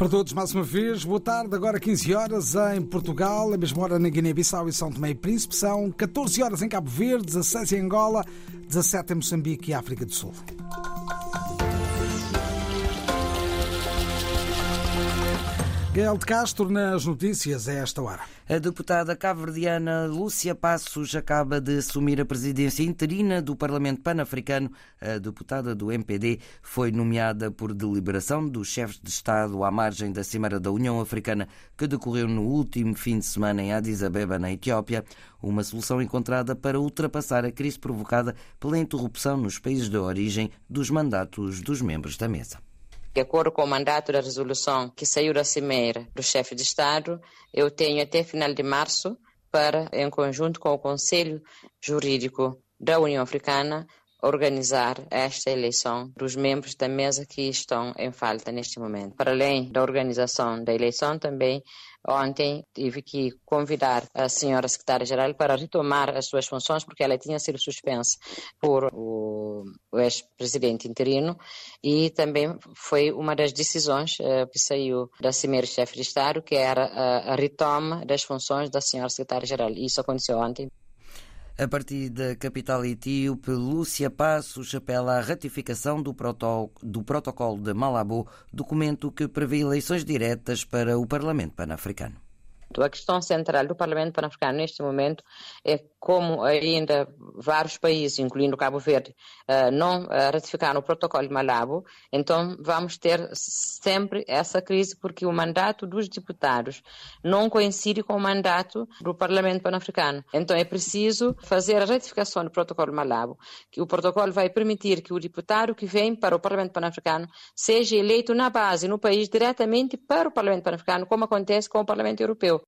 para todos mais uma vez. Boa tarde, agora 15 horas em Portugal, a mesma hora na Guiné-Bissau e São Tomé e Príncipe. São 14 horas em Cabo Verde, 16 em Angola, 17 em Moçambique e África do Sul. Gael de Castro nas notícias a esta hora. A deputada cabo-verdiana Lúcia Passos acaba de assumir a presidência interina do Parlamento Pan-Africano. A deputada do MPD foi nomeada por deliberação dos chefes de Estado à margem da Cimeira da União Africana, que decorreu no último fim de semana em Addis Abeba, na Etiópia. Uma solução encontrada para ultrapassar a crise provocada pela interrupção nos países de origem dos mandatos dos membros da mesa. De acordo com o mandato da resolução que saiu da Cimeira do chefe de Estado, eu tenho até final de março para, em conjunto com o Conselho Jurídico da União Africana, organizar esta eleição dos membros da mesa que estão em falta neste momento. Para além da organização da eleição, também Ontem tive que convidar a senhora secretária-geral para retomar as suas funções, porque ela tinha sido suspensa por o ex-presidente interino e também foi uma das decisões uh, que saiu da Cimeira-Chefe de Estado, que era a, a retoma das funções da senhora secretária-geral. Isso aconteceu ontem. A partir da capital etíope, Lúcia Passos apela à ratificação do, do protocolo de Malabo, documento que prevê eleições diretas para o Parlamento Pan-Africano. A questão central do Parlamento Pan-Africano neste momento é como ainda vários países, incluindo Cabo Verde, eh, não eh, ratificaram o protocolo de Malabo, então vamos ter sempre essa crise porque o mandato dos deputados não coincide com o mandato do Parlamento Pan-Africano. Então é preciso fazer a ratificação do protocolo de Malabo, que o protocolo vai permitir que o deputado que vem para o Parlamento Pan-Africano seja eleito na base, no país, diretamente para o Parlamento Pan-Africano, como acontece com o Parlamento Europeu.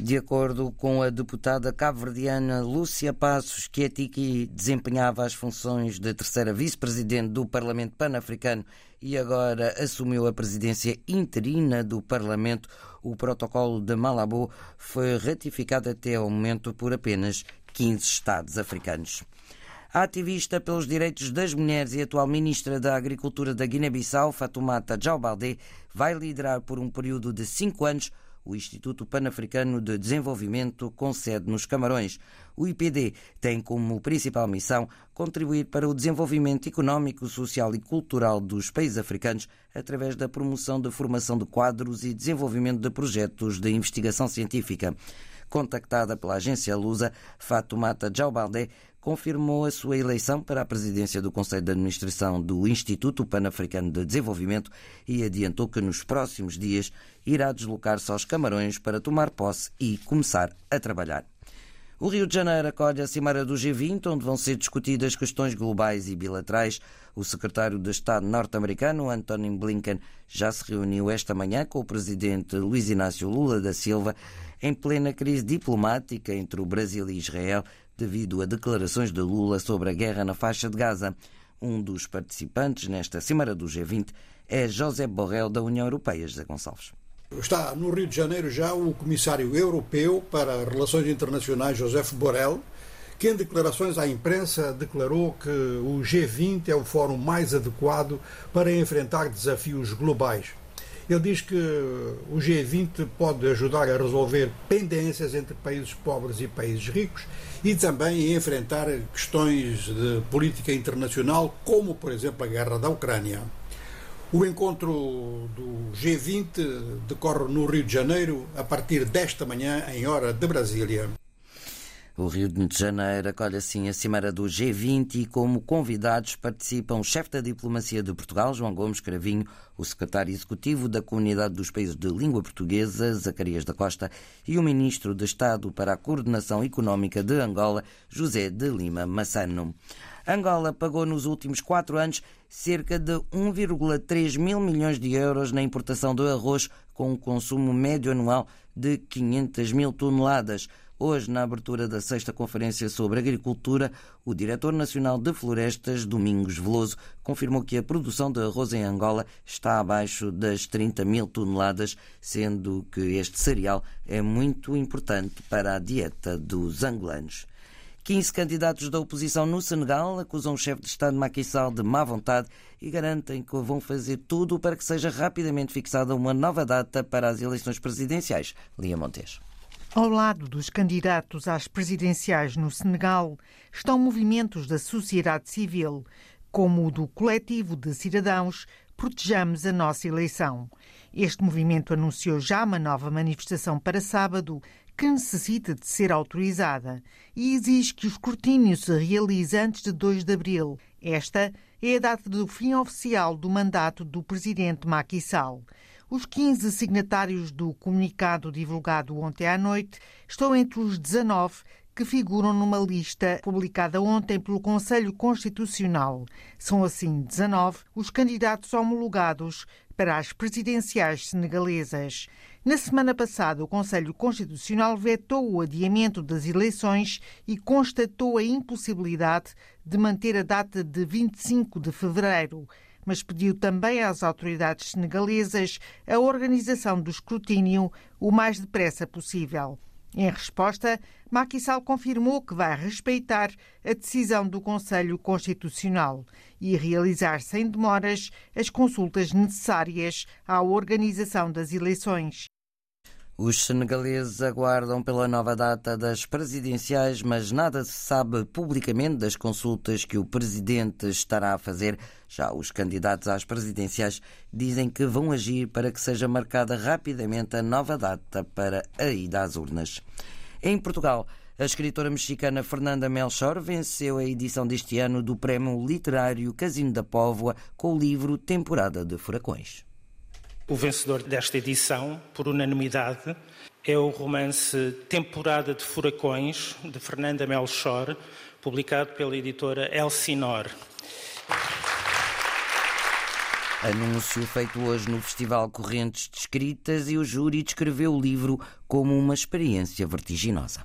De acordo com a deputada cabo-verdiana Lúcia Passos, que Atiki desempenhava as funções de terceira vice-presidente do Parlamento Pan-Africano e agora assumiu a presidência interina do Parlamento, o protocolo de Malabo foi ratificado até ao momento por apenas 15 Estados africanos. A ativista pelos direitos das mulheres e atual ministra da Agricultura da Guiné-Bissau, Fatoumata Djaubalde, vai liderar por um período de cinco anos o Instituto Pan-Africano de Desenvolvimento com sede nos Camarões. O IPD tem como principal missão contribuir para o desenvolvimento económico, social e cultural dos países africanos através da promoção da formação de quadros e desenvolvimento de projetos de investigação científica. Contactada pela agência Lusa, Fatoumata Djaubalde confirmou a sua eleição para a presidência do Conselho de Administração do Instituto Pan-Africano de Desenvolvimento e adiantou que nos próximos dias irá deslocar-se aos Camarões para tomar posse e começar a trabalhar. O Rio de Janeiro acolhe a Cimeira do G20, onde vão ser discutidas questões globais e bilaterais. O secretário de Estado norte-americano, Anthony Blinken, já se reuniu esta manhã com o presidente Luiz Inácio Lula da Silva em plena crise diplomática entre o Brasil e Israel, devido a declarações de Lula sobre a guerra na faixa de Gaza. Um dos participantes nesta Cimeira do G20 é José Borrell, da União Europeia, José Gonçalves. Está no Rio de Janeiro já o comissário europeu para Relações Internacionais, José Borrell, que em declarações à imprensa declarou que o G20 é o fórum mais adequado para enfrentar desafios globais. Ele diz que o G20 pode ajudar a resolver pendências entre países pobres e países ricos e também enfrentar questões de política internacional, como, por exemplo, a guerra da Ucrânia. O encontro do G20 decorre no Rio de Janeiro a partir desta manhã, em hora de Brasília. O Rio de Janeiro acolhe assim a Cimeira do G20 e como convidados participam o chefe da diplomacia de Portugal, João Gomes Cravinho, o secretário executivo da Comunidade dos Países de Língua Portuguesa, Zacarias da Costa, e o ministro de Estado para a Coordenação Económica de Angola, José de Lima Massano. Angola pagou nos últimos quatro anos cerca de 1,3 mil milhões de euros na importação de arroz, com um consumo médio anual de 500 mil toneladas. Hoje, na abertura da sexta Conferência sobre Agricultura, o Diretor Nacional de Florestas, Domingos Veloso, confirmou que a produção de arroz em Angola está abaixo das 30 mil toneladas, sendo que este cereal é muito importante para a dieta dos angolanos. 15 candidatos da oposição no Senegal acusam o chefe de Estado Macky Sall de má vontade e garantem que vão fazer tudo para que seja rapidamente fixada uma nova data para as eleições presidenciais. Lia Montes. Ao lado dos candidatos às presidenciais no Senegal estão movimentos da sociedade civil, como o do Coletivo de Cidadãos Protejamos a Nossa Eleição. Este movimento anunciou já uma nova manifestação para sábado que necessita de ser autorizada e exige que o escrutínio se realize antes de 2 de abril. Esta é a data do fim oficial do mandato do presidente Macky Sall. Os 15 signatários do comunicado divulgado ontem à noite estão entre os 19 que figuram numa lista publicada ontem pelo Conselho Constitucional. São assim 19 os candidatos homologados para as presidenciais senegalesas. Na semana passada, o Conselho Constitucional vetou o adiamento das eleições e constatou a impossibilidade de manter a data de 25 de fevereiro mas pediu também às autoridades senegalesas a organização do escrutínio o mais depressa possível. Em resposta, Macky Sall confirmou que vai respeitar a decisão do Conselho Constitucional e realizar sem demoras as consultas necessárias à organização das eleições. Os senegaleses aguardam pela nova data das presidenciais, mas nada se sabe publicamente das consultas que o presidente estará a fazer. Já os candidatos às presidenciais dizem que vão agir para que seja marcada rapidamente a nova data para a ida às urnas. Em Portugal, a escritora mexicana Fernanda Melchor venceu a edição deste ano do Prémio Literário Casino da Póvoa com o livro Temporada de Furacões. O vencedor desta edição, por unanimidade, é o romance Temporada de Furacões, de Fernanda Melchor, publicado pela editora Elsinor. Anúncio feito hoje no Festival Correntes de Escritas e o júri descreveu o livro como uma experiência vertiginosa.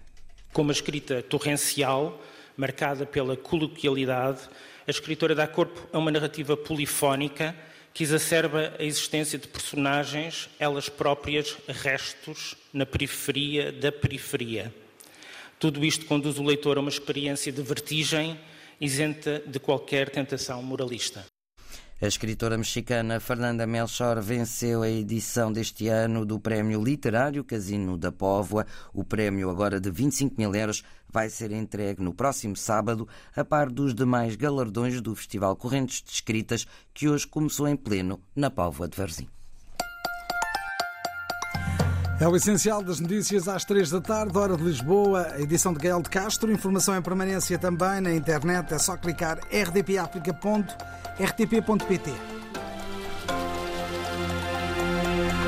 Com uma escrita torrencial, marcada pela coloquialidade, a escritora dá corpo a uma narrativa polifónica que exacerba a existência de personagens, elas próprias restos na periferia da periferia. Tudo isto conduz o leitor a uma experiência de vertigem isenta de qualquer tentação moralista. A escritora mexicana Fernanda Melchor venceu a edição deste ano do Prémio Literário Casino da Póvoa. O prémio, agora de 25 mil euros, vai ser entregue no próximo sábado, a par dos demais galardões do Festival Correntes de Escritas, que hoje começou em pleno na Póvoa de Varzim. É o essencial das notícias às três da tarde, hora de Lisboa, edição de Gael de Castro. Informação em permanência também na internet. É só clicar rdpaplica.rtp.pt.